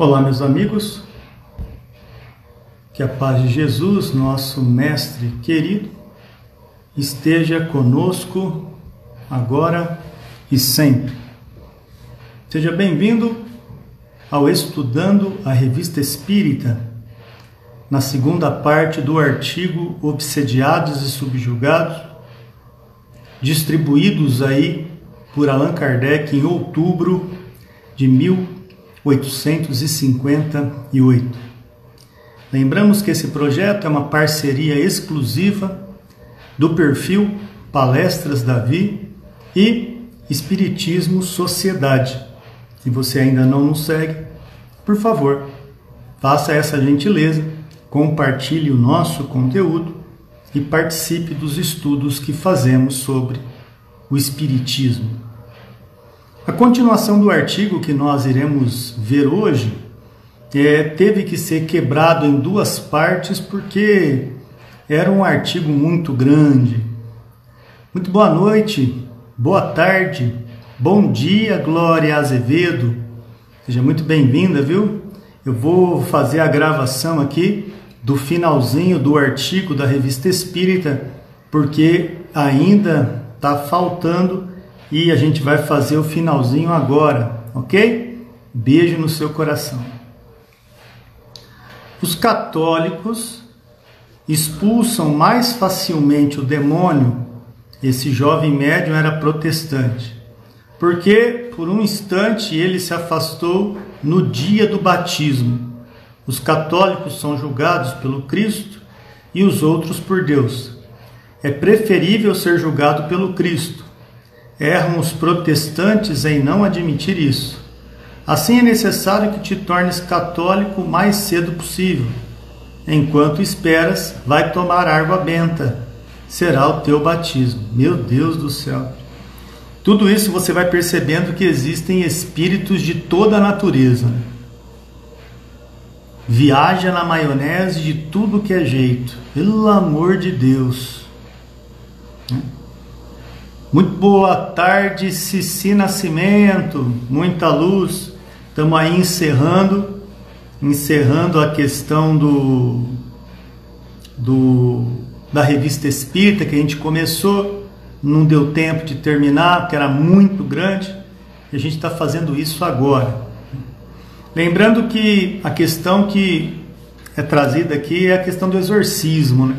Olá, meus amigos. Que a paz de Jesus, nosso Mestre querido, esteja conosco agora e sempre. Seja bem-vindo ao Estudando a Revista Espírita, na segunda parte do artigo Obsediados e Subjugados, distribuídos aí por Allan Kardec em outubro de 1800 858. Lembramos que esse projeto é uma parceria exclusiva do perfil Palestras Davi e Espiritismo Sociedade. Se você ainda não nos segue, por favor, faça essa gentileza, compartilhe o nosso conteúdo e participe dos estudos que fazemos sobre o Espiritismo. A continuação do artigo que nós iremos ver hoje é, teve que ser quebrado em duas partes porque era um artigo muito grande. Muito boa noite, boa tarde, bom dia, Glória Azevedo. Seja muito bem-vinda, viu? Eu vou fazer a gravação aqui do finalzinho do artigo da Revista Espírita, porque ainda está faltando e a gente vai fazer o finalzinho agora, ok? Beijo no seu coração. Os católicos expulsam mais facilmente o demônio. Esse jovem médium era protestante, porque por um instante ele se afastou no dia do batismo. Os católicos são julgados pelo Cristo e os outros por Deus. É preferível ser julgado pelo Cristo, Erram os protestantes em não admitir isso. Assim é necessário que te tornes católico o mais cedo possível. Enquanto esperas, vai tomar água benta. Será o teu batismo. Meu Deus do céu. Tudo isso você vai percebendo que existem espíritos de toda a natureza. Viaja na maionese de tudo que é jeito. Pelo amor de Deus. Muito boa tarde, Cici Nascimento, muita luz. Estamos aí encerrando, encerrando a questão do, do da revista Espírita que a gente começou, não deu tempo de terminar porque era muito grande. E a gente está fazendo isso agora. Lembrando que a questão que é trazida aqui é a questão do exorcismo, né?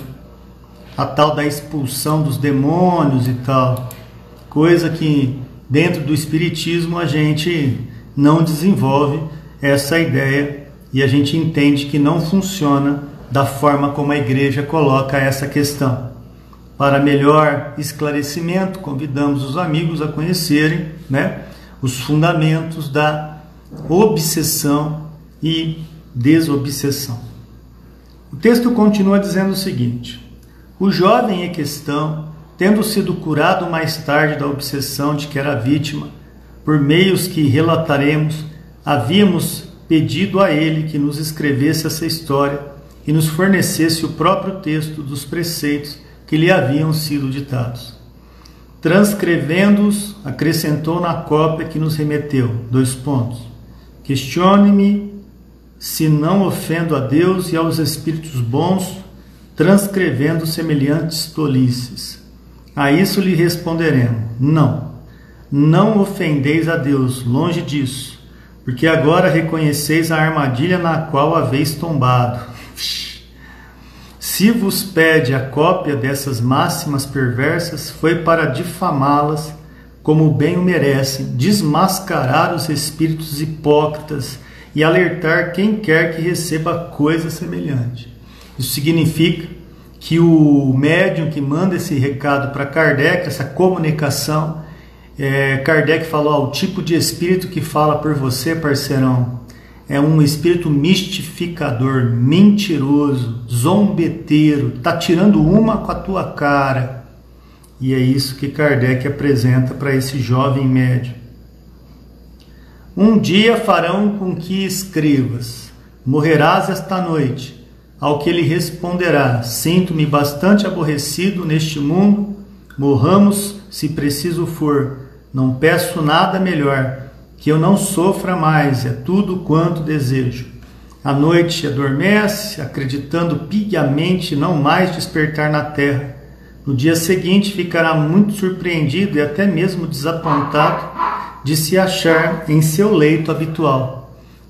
a tal da expulsão dos demônios e tal coisa que dentro do Espiritismo a gente não desenvolve essa ideia e a gente entende que não funciona da forma como a igreja coloca essa questão. Para melhor esclarecimento, convidamos os amigos a conhecerem né, os fundamentos da obsessão e desobsessão. O texto continua dizendo o seguinte: o jovem em questão tendo sido curado mais tarde da obsessão de que era vítima, por meios que relataremos, havíamos pedido a ele que nos escrevesse essa história e nos fornecesse o próprio texto dos preceitos que lhe haviam sido ditados. Transcrevendo-os, acrescentou na cópia que nos remeteu, dois pontos. Questione-me se não ofendo a Deus e aos espíritos bons, transcrevendo semelhantes tolices. A isso lhe responderemos: Não, não ofendeis a Deus, longe disso, porque agora reconheceis a armadilha na qual haveis tombado. Se vos pede a cópia dessas máximas perversas, foi para difamá-las, como bem o merecem, desmascarar os espíritos hipócritas e alertar quem quer que receba coisa semelhante. Isso significa que o médium que manda esse recado para Kardec, essa comunicação, é, Kardec falou: ó, o tipo de espírito que fala por você, parceirão, é um espírito mistificador, mentiroso, zombeteiro, tá tirando uma com a tua cara. E é isso que Kardec apresenta para esse jovem médium. Um dia farão com que escrevas: morrerás esta noite ao que ele responderá: Sinto-me bastante aborrecido neste mundo, morramos se preciso for. Não peço nada melhor que eu não sofra mais, é tudo quanto desejo. A noite adormece, acreditando piamente não mais despertar na terra. No dia seguinte ficará muito surpreendido e até mesmo desapontado de se achar em seu leito habitual.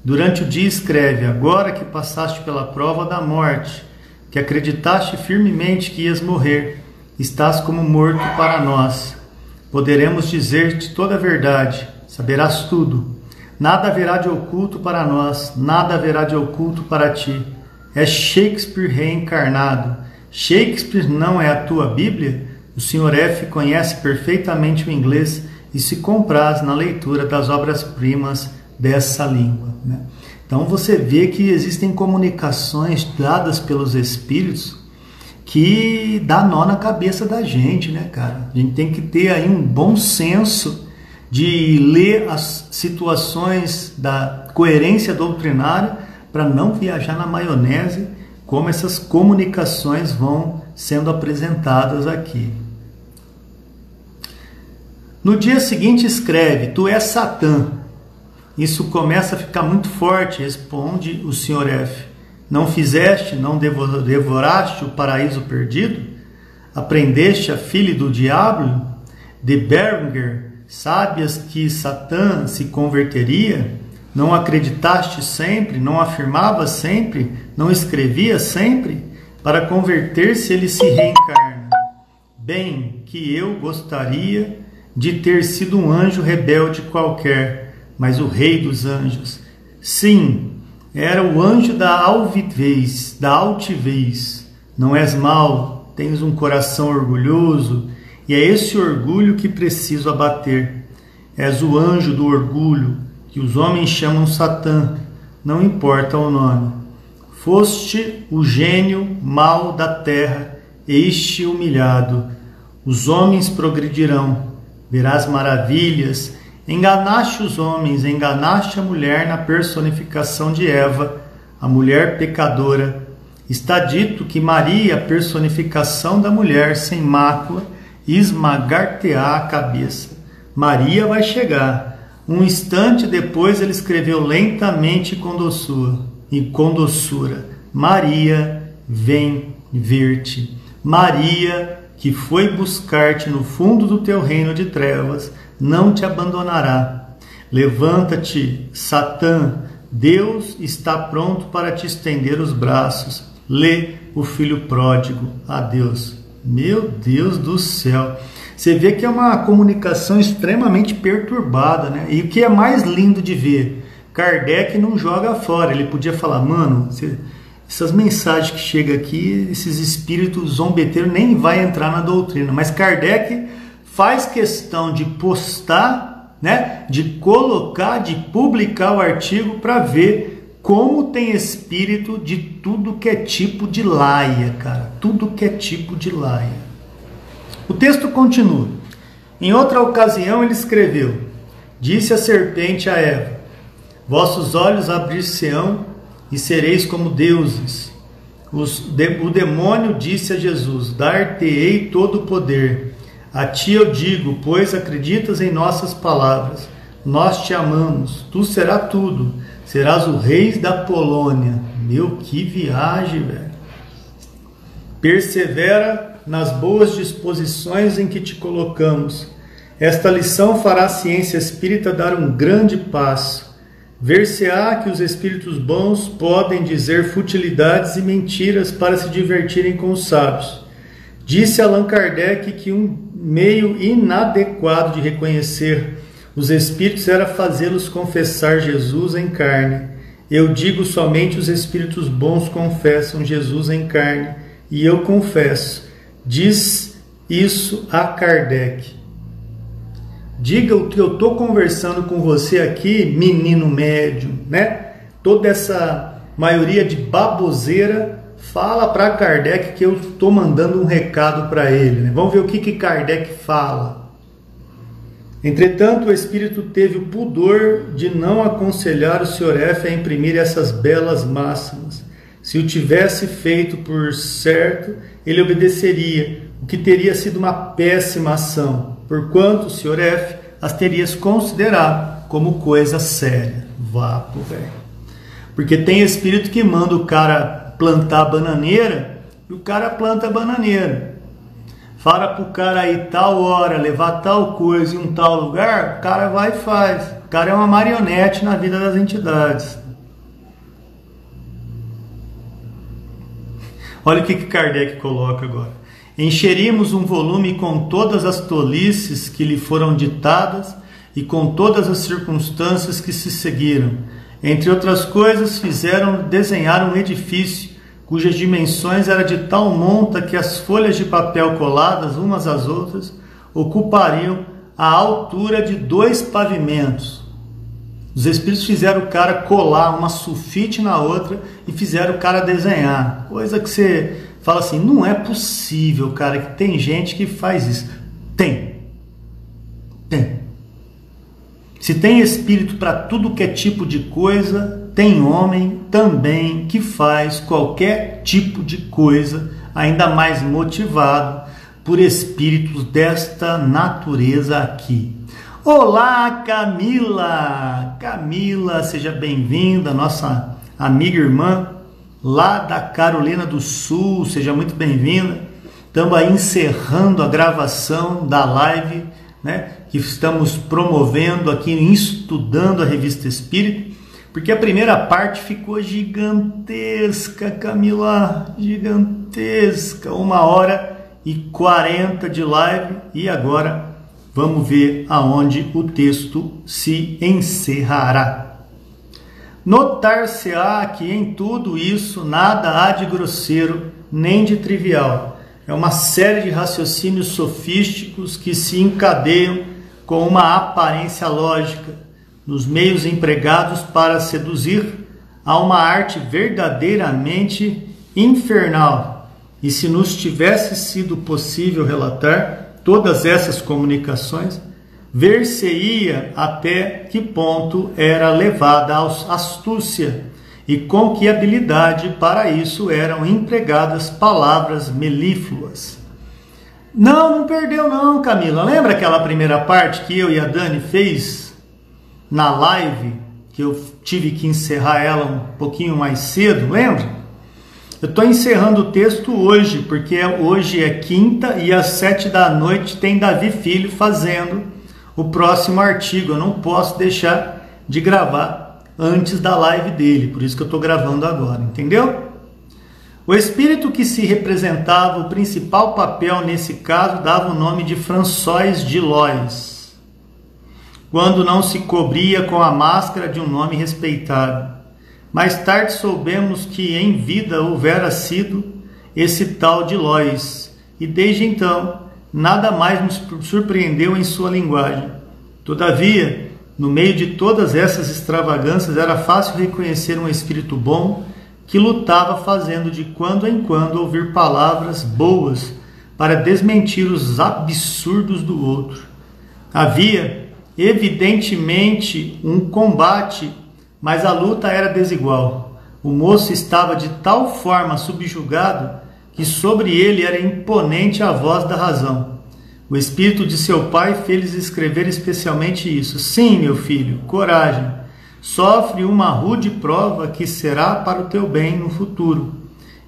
Durante o dia escreve: Agora que passaste pela prova da morte, que acreditaste firmemente que ias morrer, estás como morto para nós. Poderemos dizer-te toda a verdade, saberás tudo. Nada haverá de oculto para nós, nada haverá de oculto para ti. É Shakespeare reencarnado. Shakespeare não é a tua Bíblia? O Sr. F conhece perfeitamente o inglês e se compraz na leitura das obras-primas dessa língua. Né? Então você vê que existem comunicações dadas pelos espíritos que dá nó na cabeça da gente, né, cara? A gente tem que ter aí um bom senso de ler as situações da coerência doutrinária para não viajar na maionese como essas comunicações vão sendo apresentadas aqui. No dia seguinte escreve: Tu és Satã. Isso começa a ficar muito forte, responde o Sr. F. Não fizeste, não devoraste o paraíso perdido? Aprendeste a filha do diabo? De Berger Sabias que Satã se converteria? Não acreditaste sempre? Não afirmava sempre? Não escrevia sempre? Para converter-se ele se reencarna. Bem, que eu gostaria de ter sido um anjo rebelde qualquer, mas o rei dos anjos. Sim, era o anjo da altivez, da altivez. Não és mau, tens um coração orgulhoso, e é esse orgulho que preciso abater. És o anjo do orgulho, que os homens chamam Satã, não importa o nome. Foste o gênio mau da terra, este humilhado. Os homens progredirão, verás maravilhas. Enganaste os homens, enganaste a mulher na personificação de Eva, a mulher pecadora. Está dito que Maria, personificação da mulher sem mácula, esmagar-te-á a cabeça. Maria vai chegar. Um instante depois ele escreveu lentamente com doçura, e com doçura: Maria, vem ver-te. Maria, que foi buscar-te no fundo do teu reino de trevas, não te abandonará. Levanta-te, Satã, Deus está pronto para te estender os braços. Lê o filho pródigo. Adeus. Meu Deus do céu. Você vê que é uma comunicação extremamente perturbada, né? E o que é mais lindo de ver, Kardec não joga fora. Ele podia falar, mano, você, essas mensagens que chegam aqui, esses espíritos zombeteiros nem vai entrar na doutrina. Mas Kardec faz questão de postar, né? De colocar, de publicar o artigo para ver como tem espírito de tudo que é tipo de laia, cara. Tudo que é tipo de laia. O texto continua. Em outra ocasião ele escreveu: Disse a serpente a Eva: Vossos olhos abrir-se-ão e sereis como deuses. Os, de, o demônio disse a Jesus: Dar-te-ei todo o poder. A ti eu digo, pois acreditas em nossas palavras. Nós te amamos, tu será tudo Serás o rei da Polônia. Meu, que viagem, velho. Persevera nas boas disposições em que te colocamos. Esta lição fará a ciência espírita dar um grande passo. Ver-se-á que os espíritos bons podem dizer futilidades e mentiras para se divertirem com os sábios. Disse Allan Kardec que um meio inadequado de reconhecer os espíritos era fazê-los confessar Jesus em carne. Eu digo somente os espíritos bons confessam Jesus em carne, e eu confesso. Diz isso a Kardec. Diga o que eu estou conversando com você aqui, menino médio, né? Toda essa maioria de baboseira fala para Kardec que eu estou mandando um recado para ele. Né? Vamos ver o que, que Kardec fala. Entretanto, o espírito teve o pudor de não aconselhar o Sr. F a imprimir essas belas máximas. Se o tivesse feito por certo, ele obedeceria, o que teria sido uma péssima ação, porquanto o Sr. F as teria considerado como coisa séria. Vá pro velho. Porque tem espírito que manda o cara plantar bananeira e o cara planta bananeira. Fala pro cara aí tal hora, levar tal coisa em um tal lugar, o cara vai e faz. O cara é uma marionete na vida das entidades. Olha o que, Kardec coloca agora. Encheríamos um volume com todas as tolices que lhe foram ditadas e com todas as circunstâncias que se seguiram. Entre outras coisas, fizeram desenhar um edifício cujas dimensões era de tal monta que as folhas de papel coladas umas às outras ocupariam a altura de dois pavimentos. Os espíritos fizeram o cara colar uma sulfite na outra e fizeram o cara desenhar. Coisa que você fala assim, não é possível, cara, que tem gente que faz isso. Tem. Tem. Se tem espírito para tudo que é tipo de coisa, tem homem também que faz qualquer tipo de coisa, ainda mais motivado por espíritos desta natureza aqui. Olá, Camila! Camila, seja bem-vinda, nossa amiga e irmã lá da Carolina do Sul, seja muito bem-vinda. Estamos aí encerrando a gravação da live, né, que estamos promovendo aqui, estudando a Revista Espírita, porque a primeira parte ficou gigantesca, Camila, gigantesca, uma hora e quarenta de live, e agora Vamos ver aonde o texto se encerrará. Notar-se-á que em tudo isso nada há de grosseiro nem de trivial. É uma série de raciocínios sofísticos que se encadeiam com uma aparência lógica nos meios empregados para seduzir a uma arte verdadeiramente infernal. E se nos tivesse sido possível relatar, todas essas comunicações, ver-se-ia até que ponto era levada a astúcia e com que habilidade para isso eram empregadas palavras melífluas. Não, não perdeu não, Camila. Lembra aquela primeira parte que eu e a Dani fez na live, que eu tive que encerrar ela um pouquinho mais cedo, lembra? Eu estou encerrando o texto hoje, porque hoje é quinta e às sete da noite tem Davi Filho fazendo o próximo artigo. Eu não posso deixar de gravar antes da live dele, por isso que eu estou gravando agora, entendeu? O espírito que se representava o principal papel nesse caso dava o nome de François de Lois, quando não se cobria com a máscara de um nome respeitado. Mais tarde soubemos que em vida houvera sido esse tal de Lois, e desde então nada mais nos surpreendeu em sua linguagem. Todavia, no meio de todas essas extravagâncias, era fácil reconhecer um espírito bom que lutava fazendo de quando em quando ouvir palavras boas para desmentir os absurdos do outro. Havia, evidentemente, um combate mas a luta era desigual. O moço estava de tal forma subjugado que sobre ele era imponente a voz da razão. O espírito de seu pai fez escrever especialmente isso. Sim, meu filho, coragem. Sofre uma rude prova que será para o teu bem no futuro.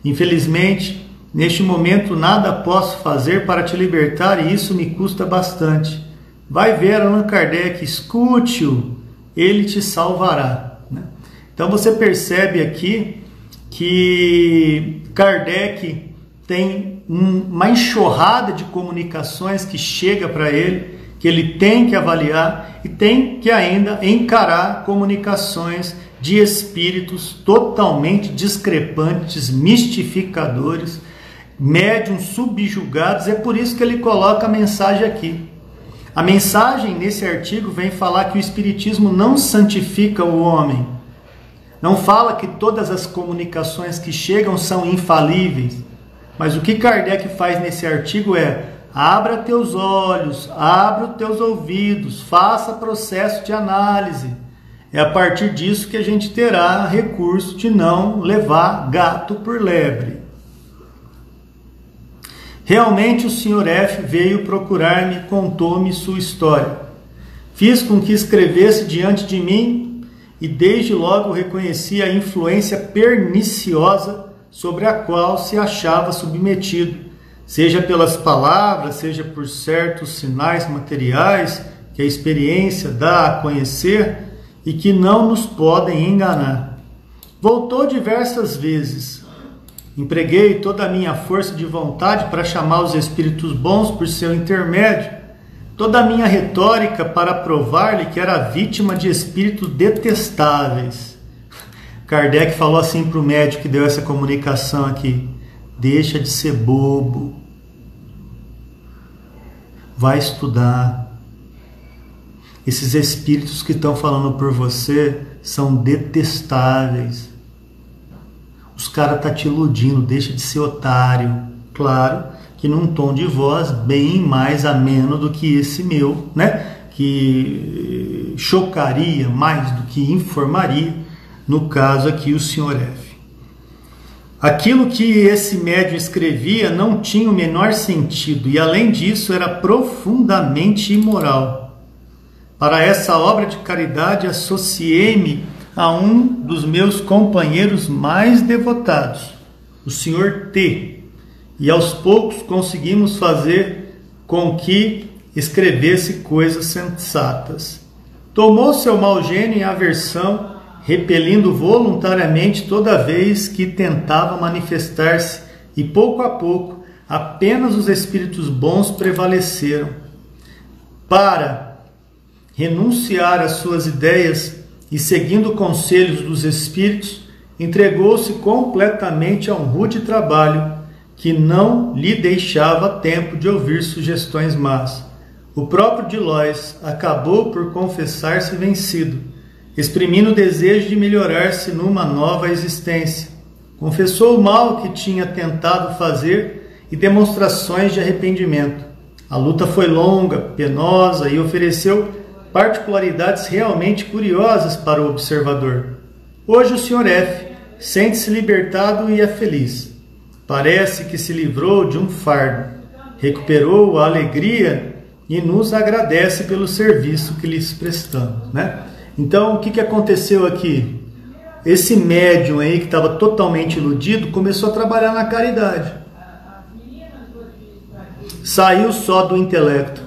Infelizmente, neste momento nada posso fazer para te libertar e isso me custa bastante. Vai ver Allan Kardec, escute-o, ele te salvará. Então você percebe aqui que Kardec tem uma enxurrada de comunicações que chega para ele, que ele tem que avaliar e tem que ainda encarar comunicações de espíritos totalmente discrepantes, mistificadores, médiums subjugados. É por isso que ele coloca a mensagem aqui. A mensagem nesse artigo vem falar que o espiritismo não santifica o homem, não fala que todas as comunicações que chegam são infalíveis, mas o que Kardec faz nesse artigo é: abra teus olhos, abra os teus ouvidos, faça processo de análise. É a partir disso que a gente terá recurso de não levar gato por lebre. Realmente o Sr. F veio procurar-me, contou-me sua história. Fiz com que escrevesse diante de mim e desde logo reconheci a influência perniciosa sobre a qual se achava submetido, seja pelas palavras, seja por certos sinais materiais que a experiência dá a conhecer e que não nos podem enganar. Voltou diversas vezes. Empreguei toda a minha força de vontade para chamar os espíritos bons por seu intermédio, toda a minha retórica para provar-lhe que era vítima de espíritos detestáveis. Kardec falou assim para o médico que deu essa comunicação aqui: deixa de ser bobo, vai estudar. Esses espíritos que estão falando por você são detestáveis. Os caras tá te iludindo, deixa de ser otário. Claro que num tom de voz bem mais ameno do que esse meu, né? Que chocaria mais do que informaria, no caso aqui o senhor F. Aquilo que esse médium escrevia não tinha o menor sentido e, além disso, era profundamente imoral. Para essa obra de caridade, associei-me a um dos meus companheiros mais devotados, o Sr. T. E aos poucos conseguimos fazer com que escrevesse coisas sensatas. Tomou seu mau gênio em aversão, repelindo voluntariamente toda vez que tentava manifestar-se, e pouco a pouco apenas os espíritos bons prevaleceram. Para renunciar às suas ideias e, seguindo conselhos dos espíritos, entregou-se completamente a um rude trabalho que não lhe deixava tempo de ouvir sugestões más. O próprio Dilois acabou por confessar-se vencido, exprimindo o desejo de melhorar-se numa nova existência. Confessou o mal que tinha tentado fazer e demonstrações de arrependimento. A luta foi longa, penosa e ofereceu particularidades realmente curiosas para o observador. Hoje o Sr. F sente-se libertado e é feliz. Parece que se livrou de um fardo, recuperou a alegria e nos agradece pelo serviço que lhes prestamos, né? Então, o que, que aconteceu aqui? Esse médium aí que estava totalmente iludido começou a trabalhar na caridade. Saiu só do intelecto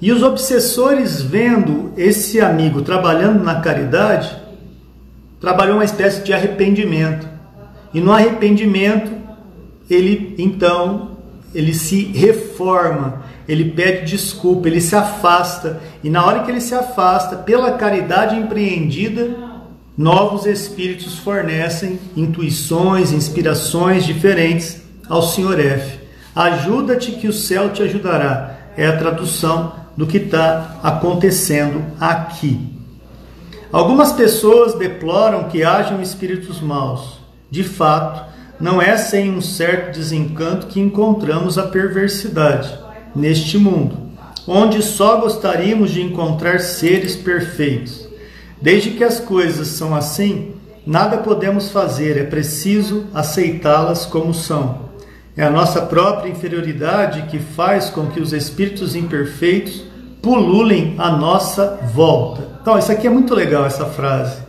e os obsessores, vendo esse amigo trabalhando na caridade, trabalhou uma espécie de arrependimento. E no arrependimento, ele então ele se reforma, ele pede desculpa, ele se afasta. E na hora que ele se afasta, pela caridade empreendida, novos espíritos fornecem intuições, inspirações diferentes ao Senhor F. Ajuda-te que o céu te ajudará. É a tradução do que está acontecendo aqui. Algumas pessoas deploram que hajam espíritos maus. De fato, não é sem um certo desencanto que encontramos a perversidade neste mundo, onde só gostaríamos de encontrar seres perfeitos. Desde que as coisas são assim, nada podemos fazer, é preciso aceitá-las como são. É a nossa própria inferioridade que faz com que os espíritos imperfeitos pululem à nossa volta. Então, isso aqui é muito legal, essa frase.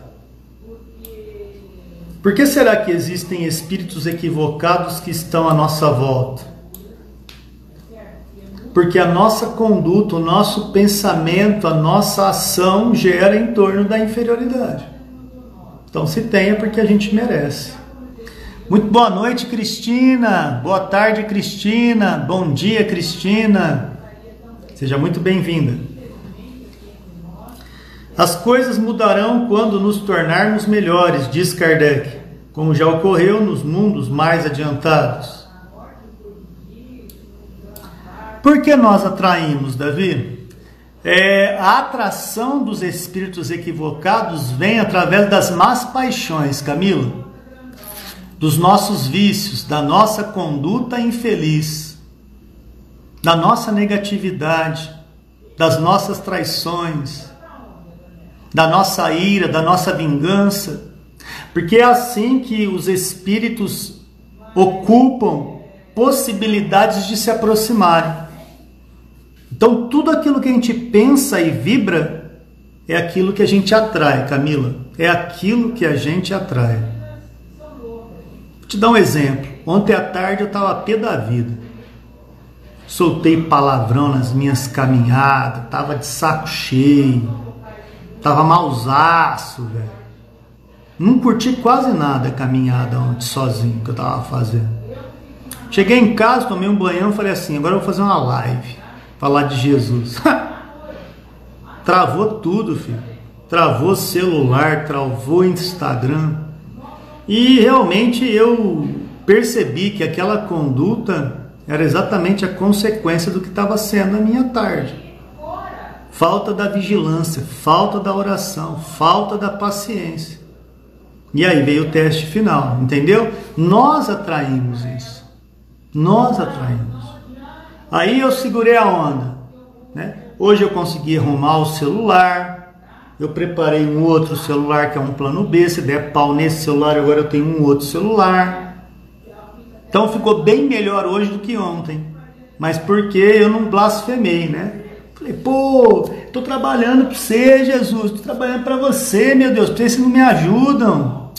Por que será que existem espíritos equivocados que estão à nossa volta? Porque a nossa conduta, o nosso pensamento, a nossa ação gera em torno da inferioridade. Então, se tem é porque a gente merece. Muito boa noite, Cristina. Boa tarde, Cristina. Bom dia, Cristina. Seja muito bem-vinda. As coisas mudarão quando nos tornarmos melhores, diz Kardec, como já ocorreu nos mundos mais adiantados. Por que nós atraímos, Davi? É, a atração dos espíritos equivocados vem através das más paixões, Camila, dos nossos vícios, da nossa conduta infeliz da nossa negatividade, das nossas traições, da nossa ira, da nossa vingança, porque é assim que os espíritos ocupam possibilidades de se aproximarem. Então, tudo aquilo que a gente pensa e vibra é aquilo que a gente atrai, Camila. É aquilo que a gente atrai. Vou te dar um exemplo. Ontem à tarde eu estava pé da vida. Soltei palavrão nas minhas caminhadas, tava de saco cheio, tava mausaço, velho. Não curti quase nada a caminhada ontem sozinho que eu tava fazendo. Cheguei em casa, tomei um banhão, falei assim, agora eu vou fazer uma live, falar de Jesus. Travou tudo, filho. Travou celular, travou Instagram. E realmente eu percebi que aquela conduta era exatamente a consequência do que estava sendo a minha tarde. Falta da vigilância, falta da oração, falta da paciência. E aí veio o teste final, entendeu? Nós atraímos isso. Nós atraímos. Aí eu segurei a onda. Né? Hoje eu consegui arrumar o celular. Eu preparei um outro celular que é um plano B. Se der pau nesse celular, agora eu tenho um outro celular. Então ficou bem melhor hoje do que ontem. Mas porque eu não blasfemei, né? Falei, pô, tô trabalhando para você, Jesus, tô trabalhando para você, meu Deus, vocês não me ajudam.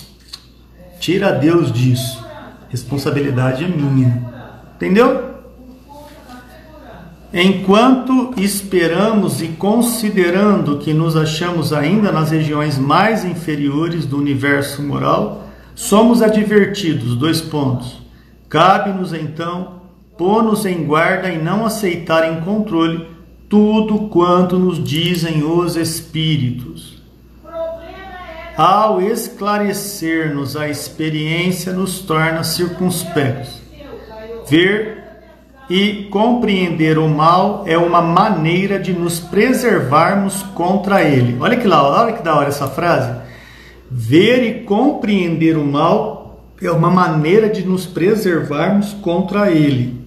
Tira Deus disso. Responsabilidade é minha. Entendeu? Enquanto esperamos e considerando que nos achamos ainda nas regiões mais inferiores do universo moral, somos advertidos, dois pontos, Cabe-nos então pôr-nos em guarda e não aceitar em controle tudo quanto nos dizem os Espíritos. Ao esclarecer-nos a experiência, nos torna circunspectos. Ver e compreender o mal é uma maneira de nos preservarmos contra ele. Olha que, lá, olha que da hora essa frase. Ver e compreender o mal é uma maneira de nos preservarmos contra ele.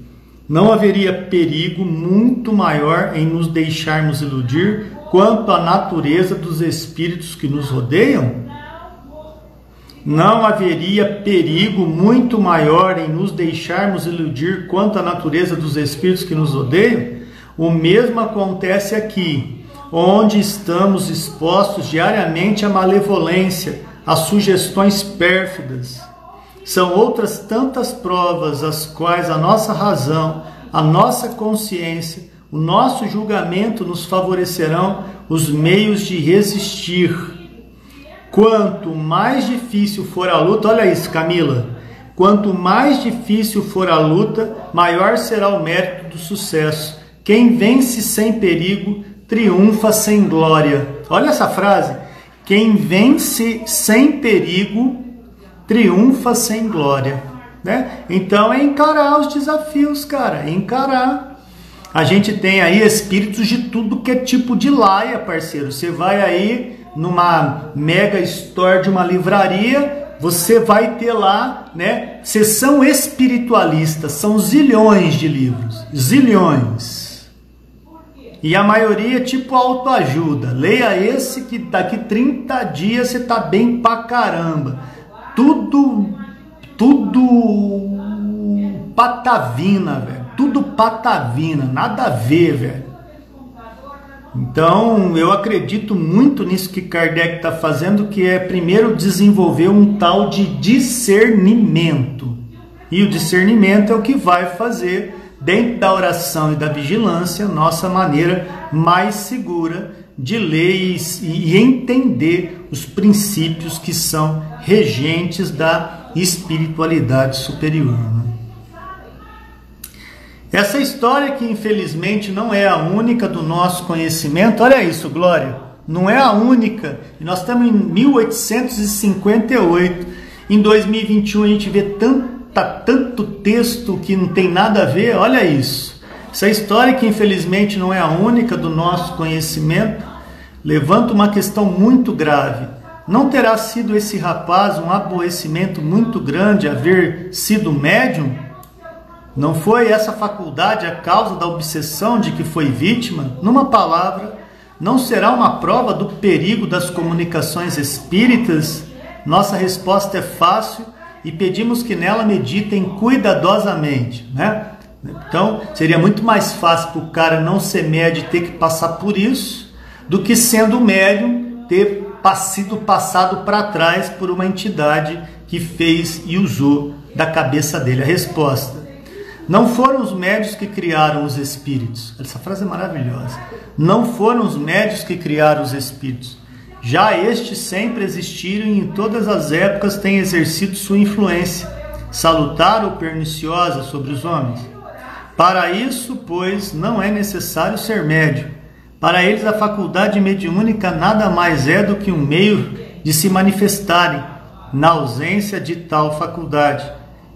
Não haveria perigo muito maior em nos deixarmos iludir quanto à natureza dos espíritos que nos rodeiam? Não haveria perigo muito maior em nos deixarmos iludir quanto à natureza dos espíritos que nos rodeiam? O mesmo acontece aqui, onde estamos expostos diariamente à malevolência, a sugestões pérfidas são outras tantas provas as quais a nossa razão, a nossa consciência, o nosso julgamento nos favorecerão os meios de resistir. Quanto mais difícil for a luta, olha isso, Camila. Quanto mais difícil for a luta, maior será o mérito do sucesso. Quem vence sem perigo, triunfa sem glória. Olha essa frase. Quem vence sem perigo, triunfa sem glória. Né? Então é encarar os desafios, cara, é encarar. A gente tem aí espíritos de tudo que é tipo de laia, parceiro. Você vai aí numa mega store de uma livraria, você vai ter lá, né? Sessão espiritualista, são zilhões de livros, zilhões. E a maioria tipo autoajuda. Leia esse que daqui 30 dias você tá bem pra caramba tudo, tudo patavina, velho. Tudo patavina, nada a ver, velho. Então, eu acredito muito nisso que Kardec está fazendo, que é primeiro desenvolver um tal de discernimento. E o discernimento é o que vai fazer, dentro da oração e da vigilância, nossa maneira mais segura de leis e entender os princípios que são regentes da espiritualidade superior. Né? Essa história que infelizmente não é a única do nosso conhecimento, olha isso, Glória, não é a única. Nós estamos em 1858, em 2021 a gente vê tanta, tanto texto que não tem nada a ver, olha isso. Essa história, que infelizmente não é a única do nosso conhecimento, levanta uma questão muito grave. Não terá sido esse rapaz um aborrecimento muito grande haver sido médium? Não foi essa faculdade a causa da obsessão de que foi vítima? Numa palavra, não será uma prova do perigo das comunicações espíritas? Nossa resposta é fácil e pedimos que nela meditem cuidadosamente, né? Então, seria muito mais fácil para o cara não ser médium e ter que passar por isso, do que sendo médium ter sido passado para trás por uma entidade que fez e usou da cabeça dele. A resposta: não foram os médios que criaram os espíritos. Essa frase é maravilhosa. Não foram os médios que criaram os espíritos. Já estes sempre existiram e em todas as épocas têm exercido sua influência, salutar ou perniciosa, sobre os homens. Para isso, pois, não é necessário ser médio. Para eles, a faculdade mediúnica nada mais é do que um meio de se manifestarem, na ausência de tal faculdade.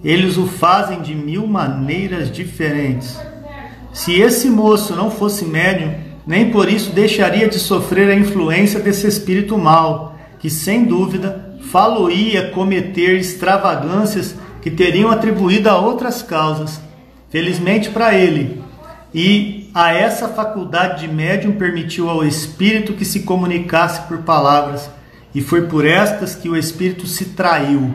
Eles o fazem de mil maneiras diferentes. Se esse moço não fosse médium, nem por isso deixaria de sofrer a influência desse espírito mau, que sem dúvida faloia cometer extravagâncias que teriam atribuído a outras causas. Felizmente para ele, e a essa faculdade de médium permitiu ao espírito que se comunicasse por palavras, e foi por estas que o espírito se traiu.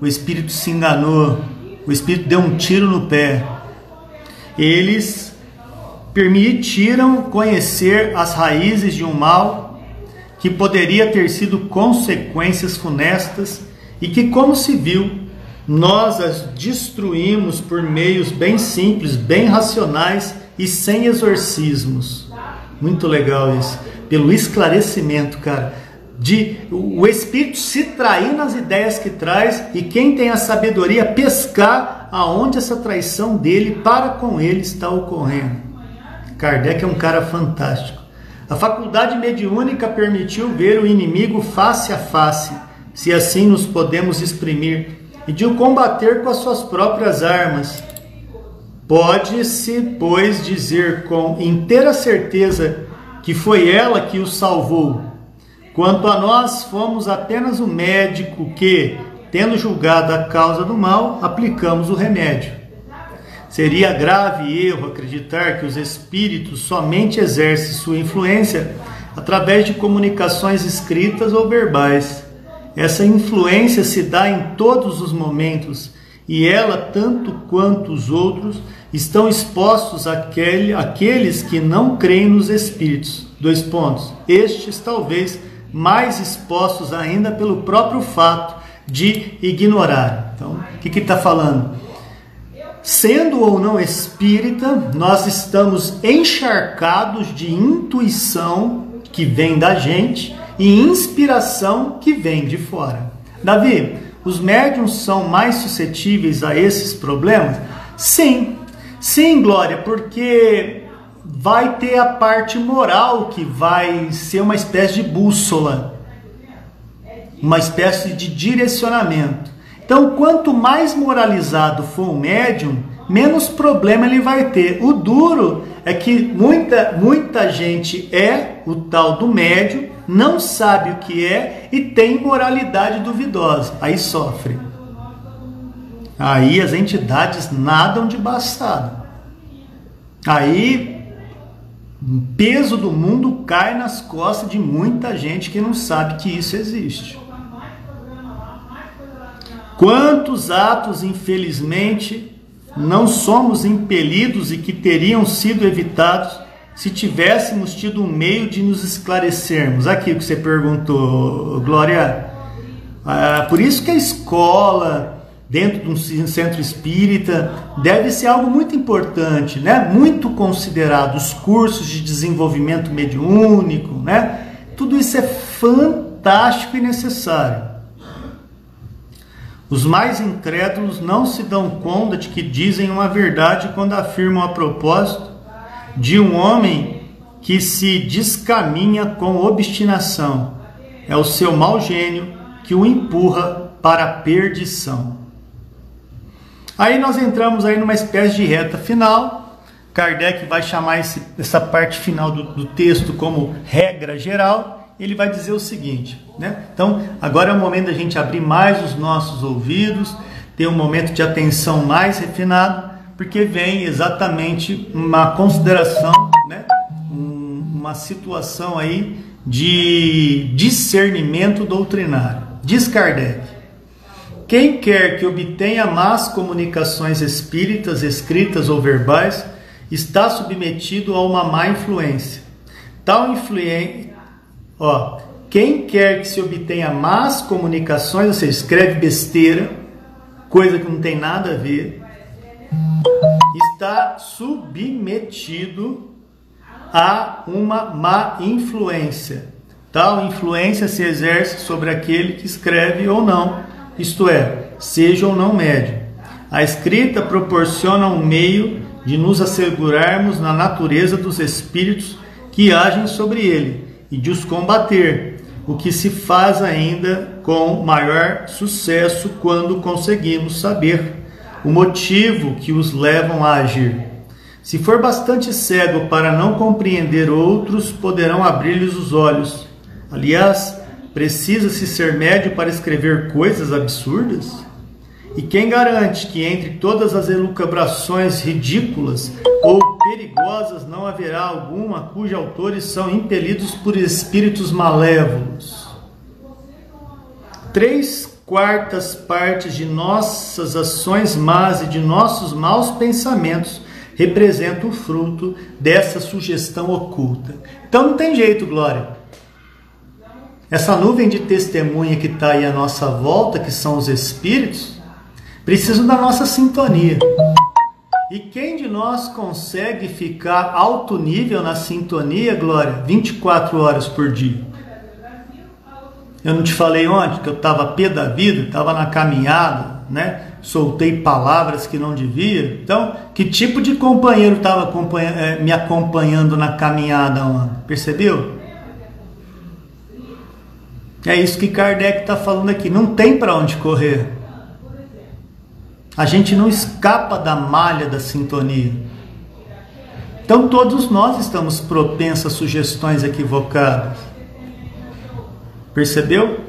O espírito se enganou, o espírito deu um tiro no pé. Eles permitiram conhecer as raízes de um mal que poderia ter sido consequências funestas e que, como se viu, nós as destruímos por meios bem simples, bem racionais e sem exorcismos. Muito legal isso. Pelo esclarecimento, cara de o espírito se trair nas ideias que traz e quem tem a sabedoria pescar aonde essa traição dele para com ele está ocorrendo. Kardec é um cara fantástico. A faculdade mediúnica permitiu ver o inimigo face a face, se assim nos podemos exprimir, e de o combater com as suas próprias armas. Pode-se, pois, dizer com inteira certeza que foi ela que o salvou Quanto a nós, fomos apenas o médico que, tendo julgado a causa do mal, aplicamos o remédio. Seria grave erro acreditar que os espíritos somente exercem sua influência através de comunicações escritas ou verbais. Essa influência se dá em todos os momentos e ela, tanto quanto os outros, estão expostos àquele, àqueles que não creem nos espíritos. Dois pontos. Estes talvez mais expostos ainda pelo próprio fato de ignorar. Então, o que, está falando? Sendo ou não espírita, nós estamos encharcados de intuição que vem da gente e inspiração que vem de fora. Davi, os médiums são mais suscetíveis a esses problemas? Sim, sim, Glória, porque vai ter a parte moral que vai ser uma espécie de bússola, uma espécie de direcionamento. Então, quanto mais moralizado for o médium, menos problema ele vai ter. O duro é que muita, muita gente é o tal do médium, não sabe o que é e tem moralidade duvidosa, aí sofre. Aí as entidades nadam de bastardo. Aí o peso do mundo cai nas costas de muita gente que não sabe que isso existe. Quantos atos, infelizmente, não somos impelidos e que teriam sido evitados se tivéssemos tido um meio de nos esclarecermos? Aqui o que você perguntou, Glória. Ah, por isso que a escola, dentro de um centro espírita deve ser algo muito importante, né? Muito considerado os cursos de desenvolvimento mediúnico, né? Tudo isso é fantástico e necessário. Os mais incrédulos não se dão conta de que dizem uma verdade quando afirmam a propósito de um homem que se descaminha com obstinação. É o seu mau gênio que o empurra para a perdição. Aí nós entramos aí numa espécie de reta final. Kardec vai chamar esse, essa parte final do, do texto como regra geral. Ele vai dizer o seguinte, né? Então, agora é o momento da gente abrir mais os nossos ouvidos, ter um momento de atenção mais refinado, porque vem exatamente uma consideração, né? Um, uma situação aí de discernimento doutrinário. Diz Kardec. quem quer que obtenha más comunicações espíritas, escritas ou verbais, está submetido a uma má influência. Tal influência, ó, quem quer que se obtenha más comunicações, ou seja, escreve besteira, coisa que não tem nada a ver, está submetido a uma má influência. Tal influência se exerce sobre aquele que escreve ou não, isto é, seja ou não médio. A escrita proporciona um meio de nos assegurarmos na natureza dos espíritos que agem sobre ele e de os combater, o que se faz ainda com maior sucesso quando conseguimos saber o motivo que os levam a agir. Se for bastante cego para não compreender outros, poderão abrir-lhes os olhos. Aliás, precisa-se ser médio para escrever coisas absurdas? E quem garante que entre todas as elucubrações ridículas ou perigosas não haverá alguma cujos autores são impelidos por espíritos malévolos? Três quartas partes de nossas ações más e de nossos maus pensamentos representam o fruto dessa sugestão oculta. Então não tem jeito, Glória. Essa nuvem de testemunha que está aí à nossa volta, que são os espíritos, precisam da nossa sintonia. E quem de nós consegue ficar alto nível na sintonia, Glória, 24 horas por dia? Eu não te falei ontem que eu estava pé da vida, estava na caminhada, né? Soltei palavras que não devia. Então, que tipo de companheiro estava é, me acompanhando na caminhada ontem? Percebeu? É isso que Kardec está falando aqui. Não tem para onde correr. A gente não escapa da malha da sintonia. Então todos nós estamos propensos a sugestões equivocadas. Percebeu?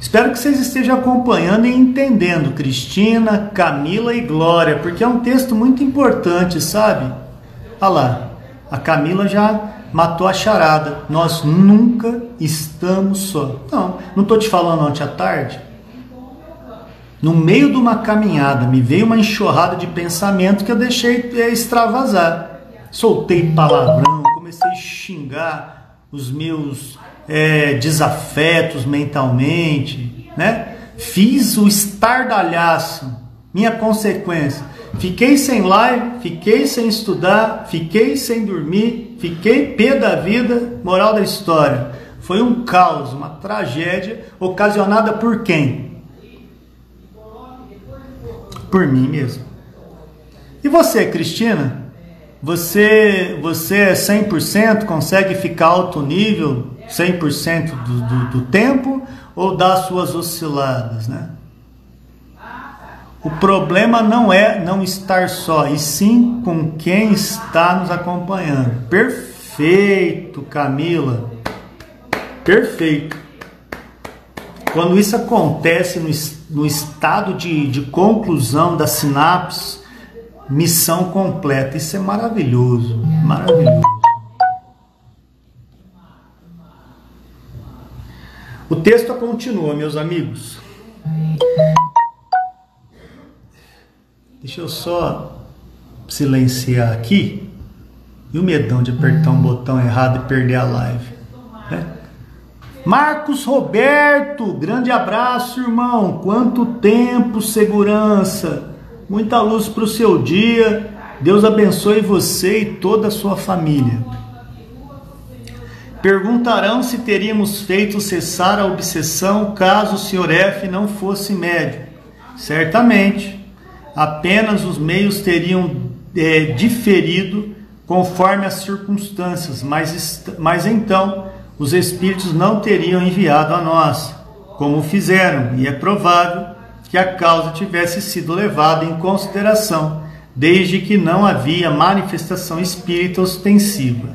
Espero que vocês estejam acompanhando e entendendo Cristina, Camila e Glória, porque é um texto muito importante, sabe? Olha lá, a Camila já matou a charada. Nós nunca estamos só. Não, não estou te falando ontem à tarde. No meio de uma caminhada, me veio uma enxurrada de pensamento que eu deixei é, extravasar. Soltei palavrão, comecei a xingar os meus é, desafetos mentalmente, né? Fiz o estardalhaço, minha consequência. Fiquei sem live, fiquei sem estudar, fiquei sem dormir, fiquei pé da vida, moral da história. Foi um caos, uma tragédia ocasionada por quem? Por mim mesmo. E você, Cristina? Você, você é 100%? Consegue ficar alto nível 100% do, do, do tempo ou dá suas osciladas, né? O problema não é não estar só, e sim com quem está nos acompanhando. Perfeito, Camila. Perfeito. Quando isso acontece no, no estado de, de conclusão da sinapse, missão completa. Isso é maravilhoso, maravilhoso. O texto continua, meus amigos. Deixa eu só silenciar aqui. E o medão de apertar um botão errado e perder a live. Né? Marcos Roberto, grande abraço, irmão. Quanto tempo, segurança. Muita luz para o seu dia. Deus abençoe você e toda a sua família. Perguntarão se teríamos feito cessar a obsessão caso o Sr. F não fosse médio. Certamente, apenas os meios teriam é, diferido conforme as circunstâncias, mas, mas então os espíritos não teriam enviado a nós, como fizeram, e é provável que a causa tivesse sido levada em consideração, desde que não havia manifestação espírita ostensiva.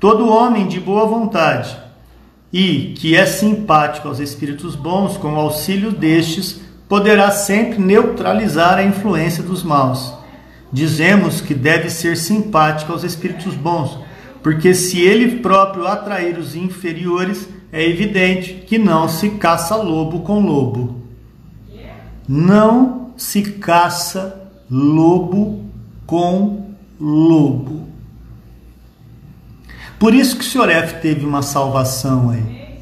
Todo homem de boa vontade e que é simpático aos espíritos bons, com o auxílio destes, poderá sempre neutralizar a influência dos maus. Dizemos que deve ser simpático aos espíritos bons, porque se ele próprio atrair os inferiores, é evidente que não se caça lobo com lobo. Não se caça lobo com lobo. Por isso que o Sr. F teve uma salvação aí.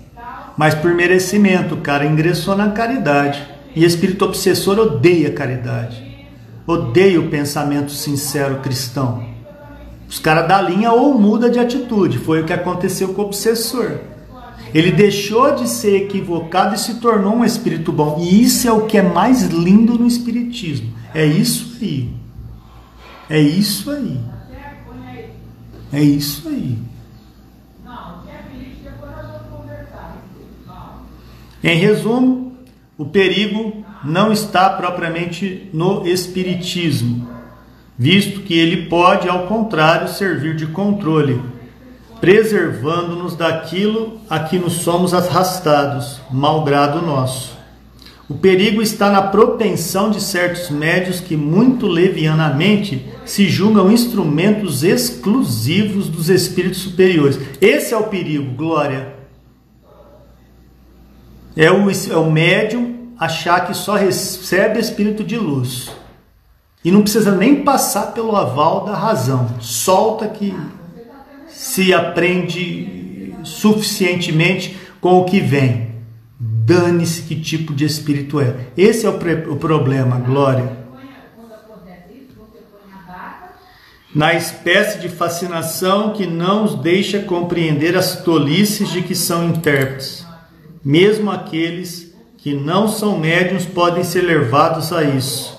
Mas por merecimento, o cara ingressou na caridade. E espírito obsessor odeia caridade. Odeia o pensamento sincero cristão. Os caras da linha ou muda de atitude. Foi o que aconteceu com o obsessor. Ele deixou de ser equivocado e se tornou um espírito bom. E isso é o que é mais lindo no espiritismo. É isso aí. É isso aí. É isso aí. Em resumo, o perigo não está propriamente no espiritismo, visto que ele pode, ao contrário, servir de controle, preservando-nos daquilo a que nos somos arrastados, malgrado nosso. O perigo está na propensão de certos médios que muito levianamente se julgam instrumentos exclusivos dos espíritos superiores. Esse é o perigo, Glória. É o, é o médium achar que só recebe espírito de luz. E não precisa nem passar pelo aval da razão. Solta que se aprende suficientemente com o que vem. Dane-se que tipo de espírito é. Esse é o, o problema, Glória. Na espécie de fascinação que não os deixa compreender as tolices de que são intérpretes. Mesmo aqueles que não são médiums podem ser levados a isso.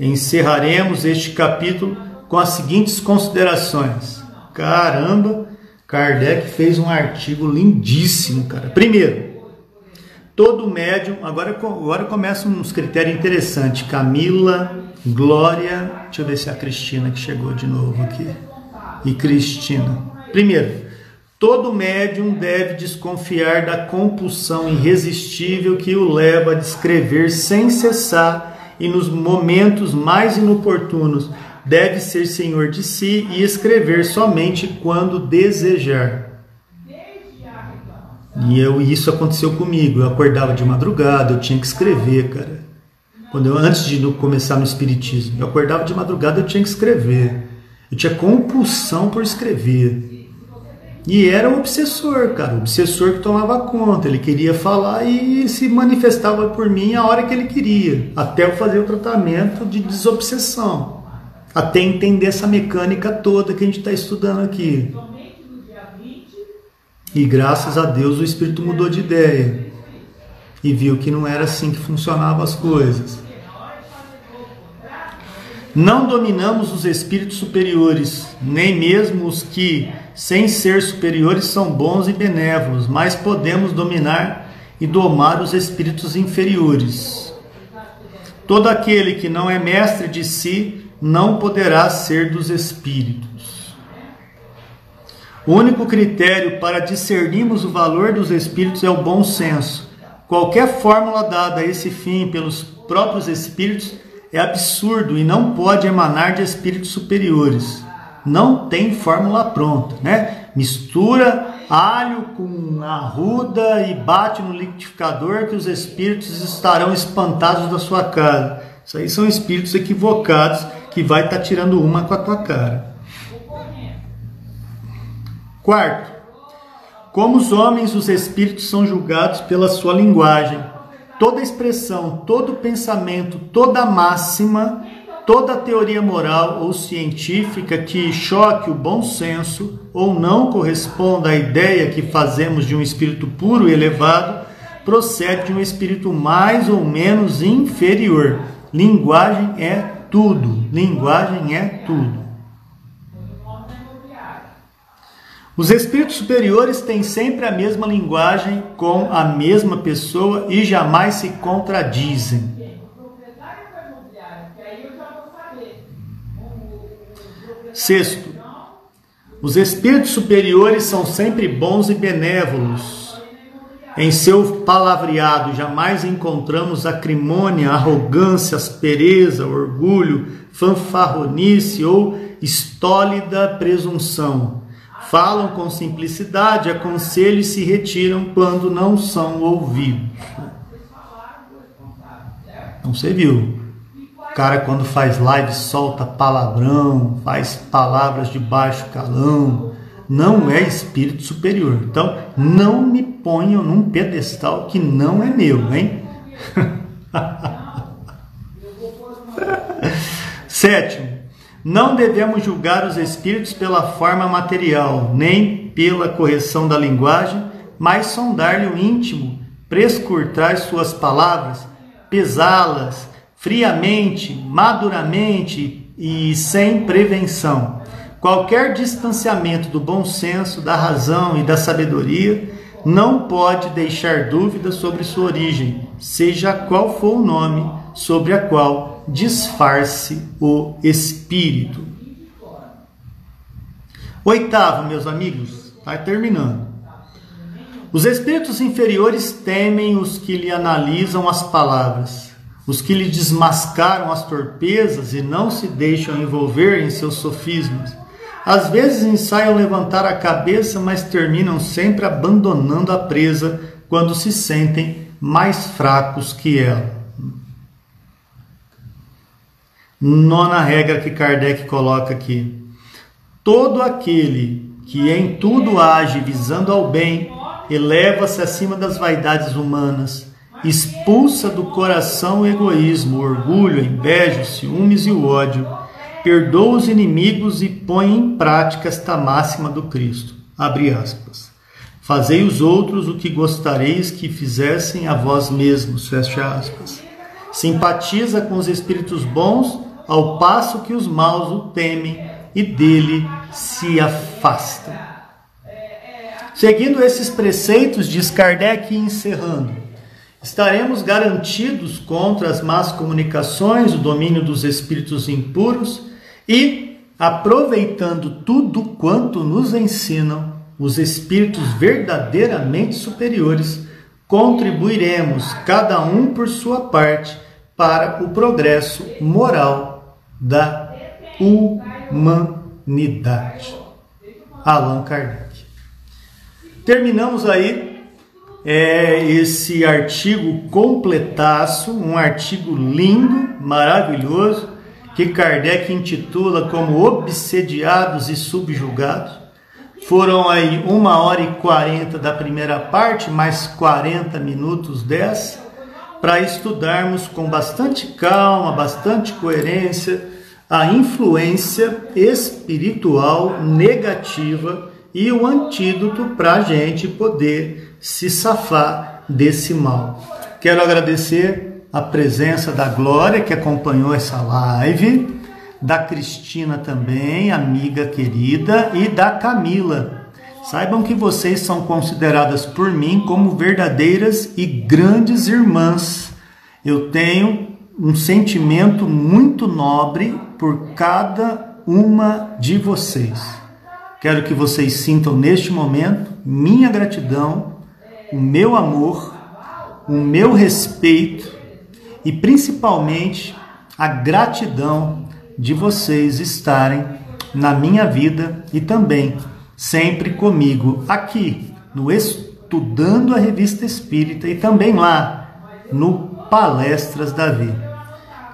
Encerraremos este capítulo com as seguintes considerações. Caramba, Kardec fez um artigo lindíssimo, cara. Primeiro, todo médium. Agora, agora começam uns critérios interessantes. Camila, Glória. Deixa eu ver se é a Cristina que chegou de novo aqui. E Cristina. Primeiro, todo médium deve desconfiar da compulsão irresistível que o leva a descrever sem cessar e nos momentos mais inoportunos. Deve ser senhor de si e escrever somente quando desejar. E eu, isso aconteceu comigo. Eu acordava de madrugada, eu tinha que escrever, cara. Quando eu, antes de começar no espiritismo, eu acordava de madrugada, eu tinha que escrever. Eu tinha compulsão por escrever. E era um obsessor, cara, um obsessor que tomava conta. Ele queria falar e se manifestava por mim a hora que ele queria, até eu fazer o tratamento de desobsessão, até entender essa mecânica toda que a gente está estudando aqui. E graças a Deus o espírito mudou de ideia e viu que não era assim que funcionavam as coisas. Não dominamos os espíritos superiores, nem mesmo os que, sem ser superiores, são bons e benévolos, mas podemos dominar e domar os espíritos inferiores. Todo aquele que não é mestre de si não poderá ser dos espíritos. O único critério para discernirmos o valor dos espíritos é o bom senso. Qualquer fórmula dada a esse fim pelos próprios espíritos é absurdo e não pode emanar de espíritos superiores. Não tem fórmula pronta, né? Mistura alho com arruda e bate no liquidificador que os espíritos estarão espantados da sua casa. Isso aí são espíritos equivocados que vai estar tá tirando uma com a tua cara. Quarto, como os homens, os espíritos são julgados pela sua linguagem. Toda expressão, todo pensamento, toda máxima, toda teoria moral ou científica que choque o bom senso ou não corresponda à ideia que fazemos de um espírito puro e elevado, procede de um espírito mais ou menos inferior. Linguagem é tudo. Linguagem é tudo. Os espíritos superiores têm sempre a mesma linguagem com a mesma pessoa e jamais se contradizem. Sexto, os espíritos superiores são sempre bons e benévolos. Em seu palavreado jamais encontramos acrimônia, arrogância, aspereza, orgulho, fanfarronice ou estólida presunção falam com simplicidade, aconselham e se retiram quando não são ouvidos. Então você viu, o cara quando faz live solta palavrão, faz palavras de baixo calão, não é espírito superior. Então não me ponham num pedestal que não é meu, hein? Sétimo, não devemos julgar os espíritos pela forma material, nem pela correção da linguagem, mas sondar-lhe o íntimo, prescrutar suas palavras, pesá-las friamente, maduramente e sem prevenção. Qualquer distanciamento do bom senso, da razão e da sabedoria não pode deixar dúvida sobre sua origem, seja qual for o nome sobre a qual disfarce o espírito. Oitavo, meus amigos, está terminando. Os espíritos inferiores temem os que lhe analisam as palavras, os que lhe desmascaram as torpezas e não se deixam envolver em seus sofismas. Às vezes ensaiam levantar a cabeça, mas terminam sempre abandonando a presa quando se sentem mais fracos que ela. Nona regra que Kardec coloca aqui: todo aquele que em tudo age visando ao bem eleva-se acima das vaidades humanas, expulsa do coração o egoísmo, o orgulho, a inveja, os ciúmes e o ódio, perdoa os inimigos e põe em prática esta máxima do Cristo. Abre aspas. Fazei os outros o que gostareis que fizessem a vós mesmos. Fecha aspas. Simpatiza com os espíritos bons, ao passo que os maus o temem e dele se afastam. Seguindo esses preceitos, diz Kardec encerrando, estaremos garantidos contra as más comunicações, o domínio dos espíritos impuros e, aproveitando tudo quanto nos ensinam os espíritos verdadeiramente superiores, contribuiremos, cada um por sua parte, para o progresso moral da humanidade. Allan Kardec. Terminamos aí é, esse artigo completaço, um artigo lindo, maravilhoso, que Kardec intitula como Obsediados e Subjugados. Foram aí uma hora e quarenta da primeira parte, mais 40 minutos dessa, para estudarmos com bastante calma, bastante coerência, a influência espiritual negativa e o antídoto para a gente poder se safar desse mal. Quero agradecer a presença da Glória que acompanhou essa live, da Cristina também, amiga querida, e da Camila. Saibam que vocês são consideradas por mim como verdadeiras e grandes irmãs. Eu tenho um sentimento muito nobre por cada uma de vocês. Quero que vocês sintam neste momento minha gratidão, o meu amor, o meu respeito e principalmente a gratidão de vocês estarem na minha vida e também sempre comigo aqui no Estudando a Revista Espírita e também lá no Palestras da Vida.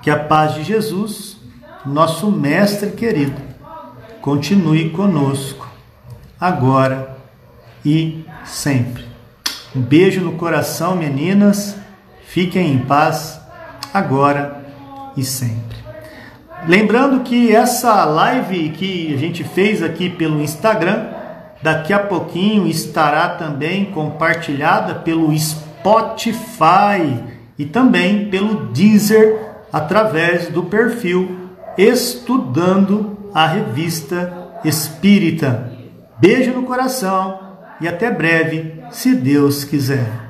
Que a paz de Jesus, nosso mestre querido, continue conosco, agora e sempre. Um beijo no coração, meninas. Fiquem em paz, agora e sempre. Lembrando que essa live que a gente fez aqui pelo Instagram, daqui a pouquinho estará também compartilhada pelo Spotify e também pelo Deezer através do perfil Estudando a Revista Espírita. Beijo no coração e até breve, se Deus quiser.